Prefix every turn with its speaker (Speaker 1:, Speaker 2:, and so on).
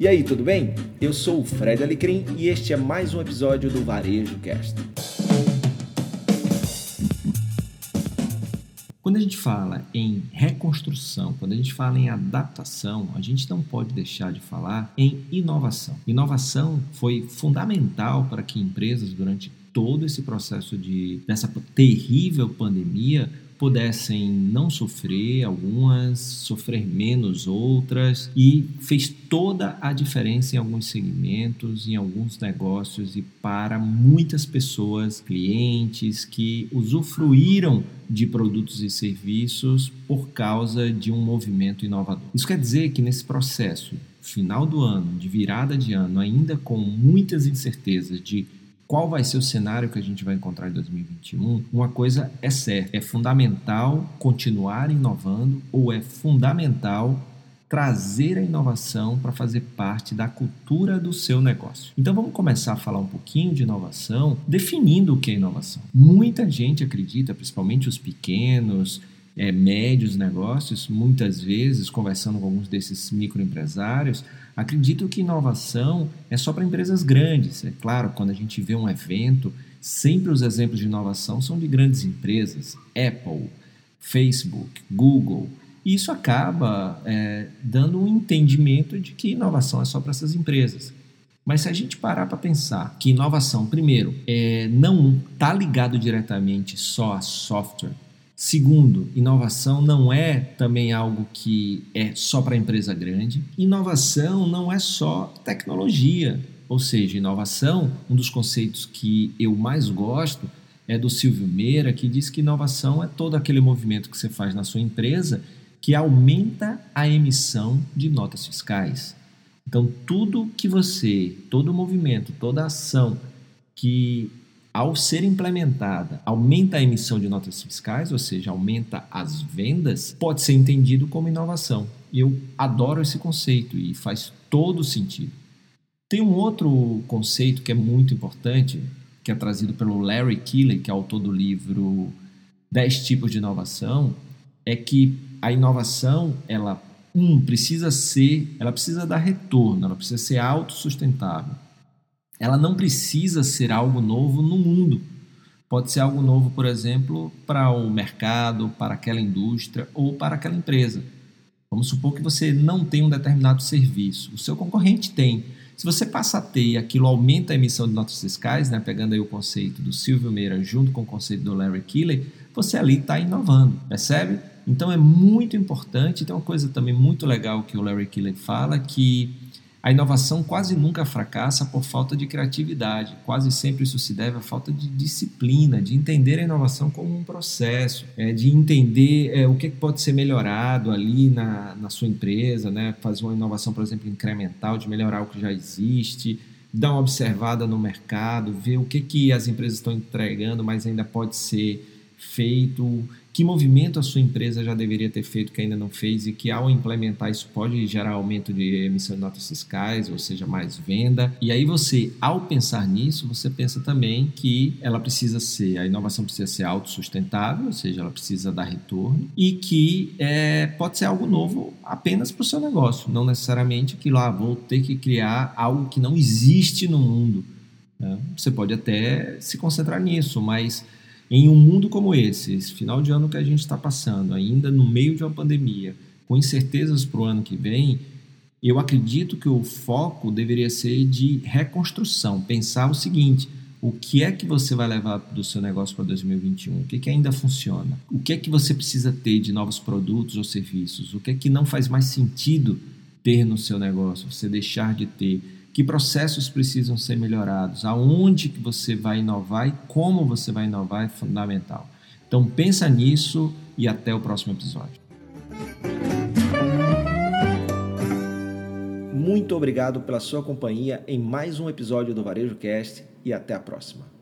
Speaker 1: E aí, tudo bem? Eu sou o Fred Alecrim e este é mais um episódio do Varejo Cast. Quando a gente fala em reconstrução, quando a gente fala em adaptação, a gente não pode deixar de falar em inovação. Inovação foi fundamental para que empresas, durante todo esse processo de dessa terrível pandemia, pudessem não sofrer, algumas sofrer menos outras, e fez toda a diferença em alguns segmentos, em alguns negócios e para muitas pessoas, clientes que usufruíram de produtos e serviços por causa de um movimento inovador. Isso quer dizer que nesse processo, final do ano, de virada de ano, ainda com muitas incertezas de qual vai ser o cenário que a gente vai encontrar em 2021, uma coisa é certa: é fundamental continuar inovando ou é fundamental trazer a inovação para fazer parte da cultura do seu negócio. Então vamos começar a falar um pouquinho de inovação, definindo o que é inovação. Muita gente acredita, principalmente os pequenos, é, médios negócios, muitas vezes conversando com alguns desses microempresários, Acredito que inovação é só para empresas grandes. É claro, quando a gente vê um evento, sempre os exemplos de inovação são de grandes empresas, Apple, Facebook, Google. E isso acaba é, dando um entendimento de que inovação é só para essas empresas. Mas se a gente parar para pensar que inovação, primeiro, é, não está ligado diretamente só a software, Segundo, inovação não é também algo que é só para empresa grande. Inovação não é só tecnologia. Ou seja, inovação, um dos conceitos que eu mais gosto é do Silvio Meira, que diz que inovação é todo aquele movimento que você faz na sua empresa que aumenta a emissão de notas fiscais. Então, tudo que você, todo movimento, toda ação que ao ser implementada, aumenta a emissão de notas fiscais, ou seja, aumenta as vendas, pode ser entendido como inovação. Eu adoro esse conceito e faz todo sentido. Tem um outro conceito que é muito importante, que é trazido pelo Larry Keeley, que é autor do livro 10 tipos de inovação, é que a inovação, ela um precisa ser, ela precisa dar retorno, ela precisa ser autossustentável ela não precisa ser algo novo no mundo. Pode ser algo novo, por exemplo, para o mercado, para aquela indústria ou para aquela empresa. Vamos supor que você não tem um determinado serviço, o seu concorrente tem. Se você passa a ter e aquilo aumenta a emissão de notas fiscais, né, pegando aí o conceito do Silvio Meira junto com o conceito do Larry Keeley, você ali está inovando, percebe? Então é muito importante, tem uma coisa também muito legal que o Larry Keeley fala, que a inovação quase nunca fracassa por falta de criatividade. Quase sempre isso se deve à falta de disciplina, de entender a inovação como um processo, é, de entender é, o que pode ser melhorado ali na, na sua empresa, né? fazer uma inovação, por exemplo, incremental, de melhorar o que já existe, dar uma observada no mercado, ver o que, que as empresas estão entregando, mas ainda pode ser feito que movimento a sua empresa já deveria ter feito que ainda não fez e que ao implementar isso pode gerar aumento de emissão de notas fiscais, ou seja, mais venda. E aí você, ao pensar nisso, você pensa também que ela precisa ser, a inovação precisa ser autossustentável, ou seja, ela precisa dar retorno e que é, pode ser algo novo apenas para o seu negócio, não necessariamente que lá vou ter que criar algo que não existe no mundo. Né? Você pode até se concentrar nisso, mas em um mundo como esse, esse final de ano que a gente está passando, ainda no meio de uma pandemia, com incertezas para o ano que vem, eu acredito que o foco deveria ser de reconstrução. Pensar o seguinte: o que é que você vai levar do seu negócio para 2021? O que, que ainda funciona? O que é que você precisa ter de novos produtos ou serviços? O que é que não faz mais sentido ter no seu negócio? Você deixar de ter? Que processos precisam ser melhorados, aonde que você vai inovar e como você vai inovar é fundamental. Então pensa nisso e até o próximo episódio. Muito obrigado pela sua companhia em mais um episódio do Varejo Cast e até a próxima.